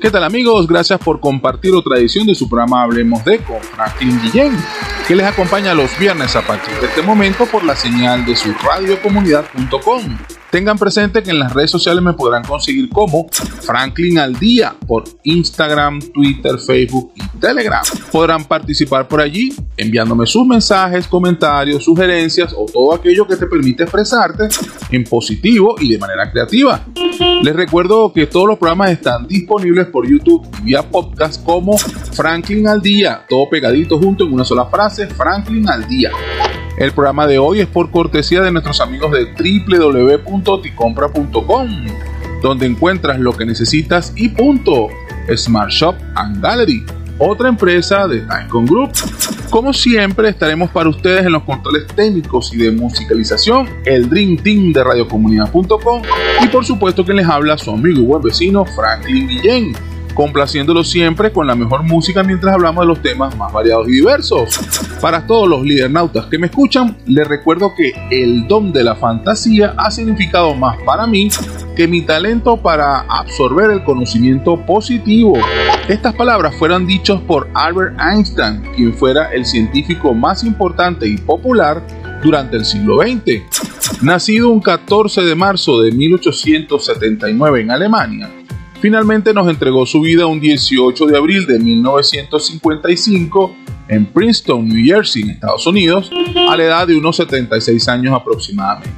¿Qué tal amigos? Gracias por compartir otra edición de su programa Hablemos de con Franklin Guillén, que les acompaña los viernes a partir de este momento por la señal de su radiocomunidad.com. Tengan presente que en las redes sociales me podrán conseguir como Franklin al día por Instagram, Twitter, Facebook y Telegram. Podrán participar por allí enviándome sus mensajes, comentarios, sugerencias o todo aquello que te permite expresarte en positivo y de manera creativa. Les recuerdo que todos los programas están disponibles por YouTube y vía podcast como Franklin al día, todo pegadito junto en una sola frase, Franklin al día. El programa de hoy es por cortesía de nuestros amigos de www.ticompra.com, donde encuentras lo que necesitas y punto. Smart Shop and Gallery, otra empresa de Tycoon Group. Como siempre, estaremos para ustedes en los controles técnicos y de musicalización, el Dream Team de radiocomunidad.com y por supuesto que les habla su amigo y buen vecino Franklin Guillén complaciéndolo siempre con la mejor música mientras hablamos de los temas más variados y diversos. Para todos los lidernautas que me escuchan, les recuerdo que el don de la fantasía ha significado más para mí que mi talento para absorber el conocimiento positivo. Estas palabras fueron dichas por Albert Einstein, quien fuera el científico más importante y popular durante el siglo XX. Nacido un 14 de marzo de 1879 en Alemania, Finalmente nos entregó su vida un 18 de abril de 1955 en Princeton, New Jersey, Estados Unidos, a la edad de unos 76 años aproximadamente.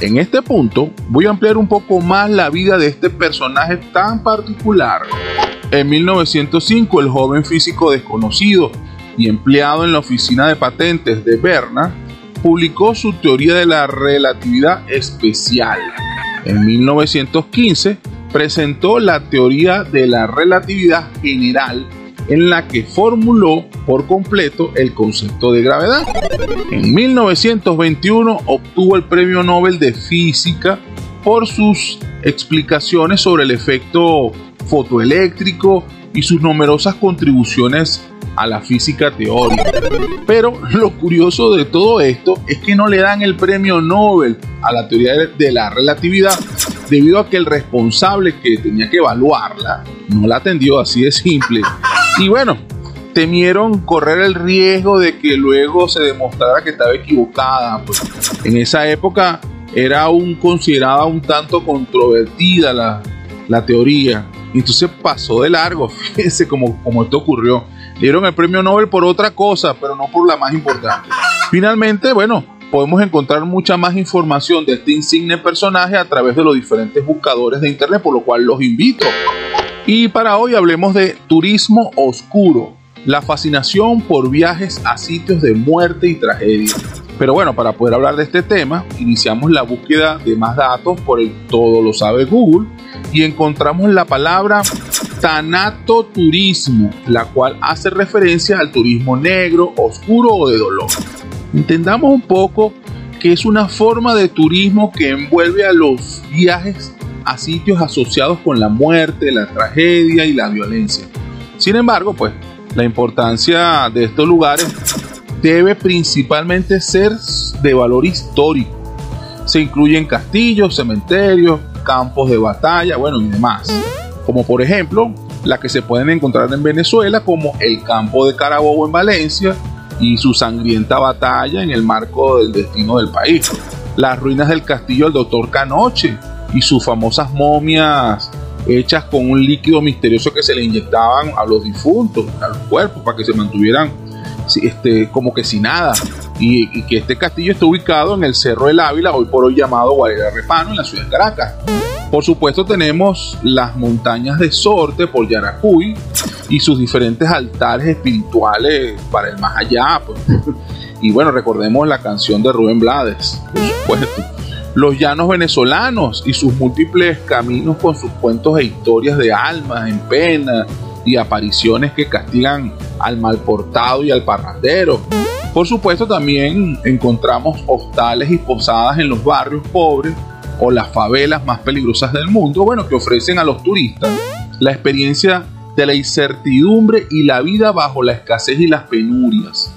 En este punto voy a ampliar un poco más la vida de este personaje tan particular. En 1905, el joven físico desconocido y empleado en la oficina de patentes de Berna publicó su teoría de la relatividad especial. En 1915, presentó la teoría de la relatividad general en la que formuló por completo el concepto de gravedad. En 1921 obtuvo el Premio Nobel de Física por sus explicaciones sobre el efecto fotoeléctrico y sus numerosas contribuciones a la física teórica. Pero lo curioso de todo esto es que no le dan el premio Nobel a la teoría de la relatividad, debido a que el responsable que tenía que evaluarla no la atendió así de simple. Y bueno, temieron correr el riesgo de que luego se demostrara que estaba equivocada. Pues en esa época era aún considerada un tanto controvertida la, la teoría. Entonces pasó de largo, fíjense cómo, cómo esto ocurrió. Le dieron el premio Nobel por otra cosa, pero no por la más importante. Finalmente, bueno, podemos encontrar mucha más información de este insigne personaje a través de los diferentes buscadores de internet, por lo cual los invito. Y para hoy hablemos de turismo oscuro, la fascinación por viajes a sitios de muerte y tragedia. Pero bueno, para poder hablar de este tema, iniciamos la búsqueda de más datos por el todo lo sabe Google y encontramos la palabra tanatoturismo, la cual hace referencia al turismo negro, oscuro o de dolor. Entendamos un poco que es una forma de turismo que envuelve a los viajes a sitios asociados con la muerte, la tragedia y la violencia. Sin embargo, pues la importancia de estos lugares debe principalmente ser de valor histórico. Se incluyen castillos, cementerios, campos de batalla, bueno, y demás. Como por ejemplo, la que se pueden encontrar en Venezuela, como el campo de Carabobo en Valencia, y su sangrienta batalla en el marco del destino del país. Las ruinas del castillo del doctor Canoche y sus famosas momias hechas con un líquido misterioso que se le inyectaban a los difuntos, a los cuerpos, para que se mantuvieran este, como que sin nada. Y, que este castillo está ubicado en el Cerro del Ávila, hoy por hoy llamado Guardia Repano, en la ciudad de Caracas. Por supuesto tenemos las montañas de Sorte por Yaracuy y sus diferentes altares espirituales para el más allá. Pues. Y bueno, recordemos la canción de Rubén Blades, por supuesto. Los llanos venezolanos y sus múltiples caminos con sus cuentos e historias de almas en pena y apariciones que castigan al mal portado y al parrandero. Por supuesto también encontramos hostales y posadas en los barrios pobres o las favelas más peligrosas del mundo, bueno, que ofrecen a los turistas la experiencia de la incertidumbre y la vida bajo la escasez y las penurias.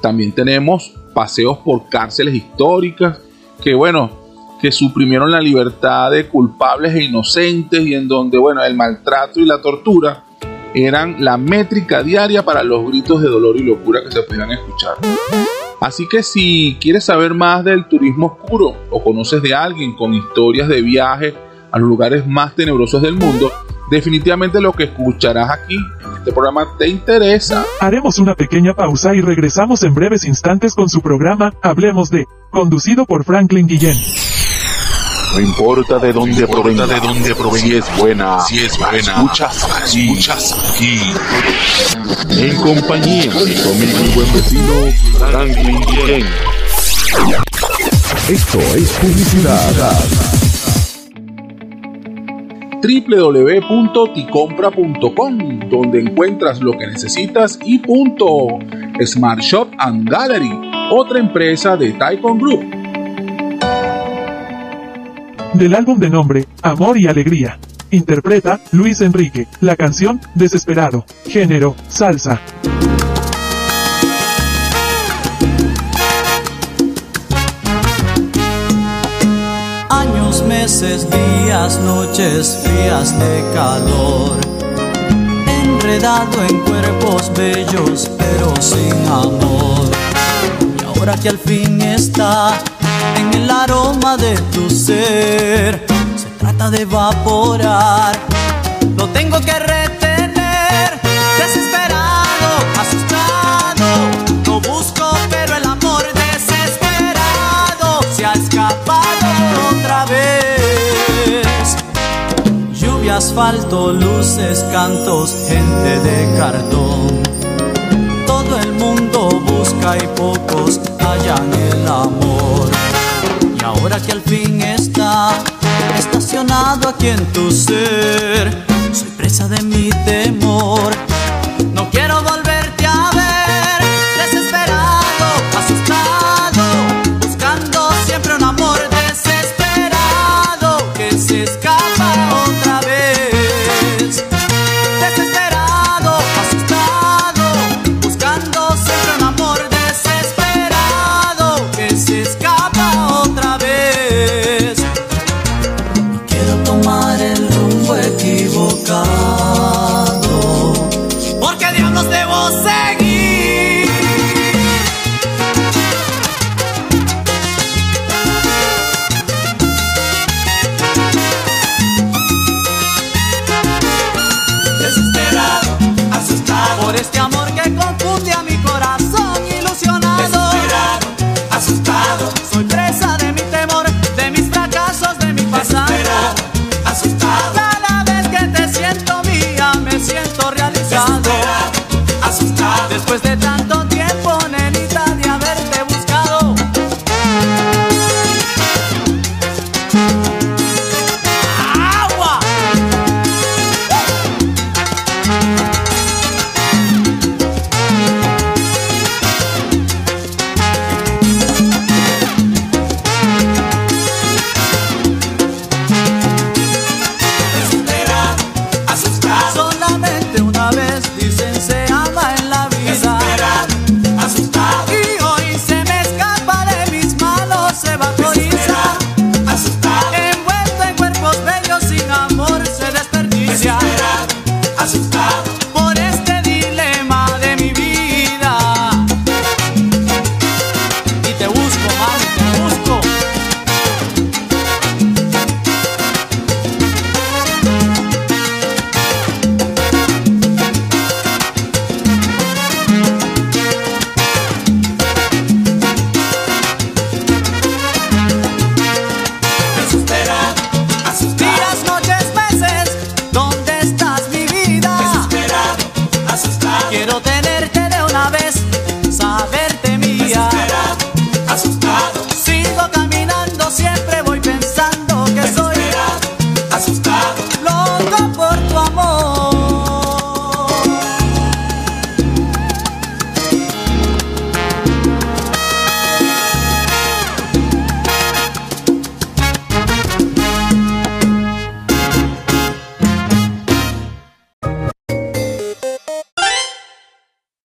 También tenemos paseos por cárceles históricas que, bueno, que suprimieron la libertad de culpables e inocentes y en donde, bueno, el maltrato y la tortura eran la métrica diaria para los gritos de dolor y locura que se podían escuchar. Así que si quieres saber más del turismo oscuro o conoces de alguien con historias de viaje a los lugares más tenebrosos del mundo, definitivamente lo que escucharás aquí en este programa te interesa. Haremos una pequeña pausa y regresamos en breves instantes con su programa Hablemos de, conducido por Franklin Guillén. No importa de dónde provenga, de dónde provenga, si es buena, si es buena, escuchas aquí, escuchas aquí. En compañía de conmigo mi buen vecino Franklin Guillén. Esto es publicidad. www.ticompra.com, donde encuentras lo que necesitas y punto. Smart Shop and Gallery, otra empresa de Taikon Group. Del álbum de nombre, Amor y Alegría. Interpreta, Luis Enrique, la canción, Desesperado. Género, salsa. Años, meses, días, noches frías de calor. Enredado en cuerpos bellos, pero sin amor. Y ahora que al fin está el aroma de tu ser, se trata de evaporar. Lo tengo que retener, desesperado, asustado. Lo busco, pero el amor desesperado se ha escapado otra vez. Lluvia, asfalto, luces, cantos, gente de cartón. Todo el mundo busca y pocos hallan el amor. Ahora que al fin está estacionado aquí en tu ser, soy presa de mi temor.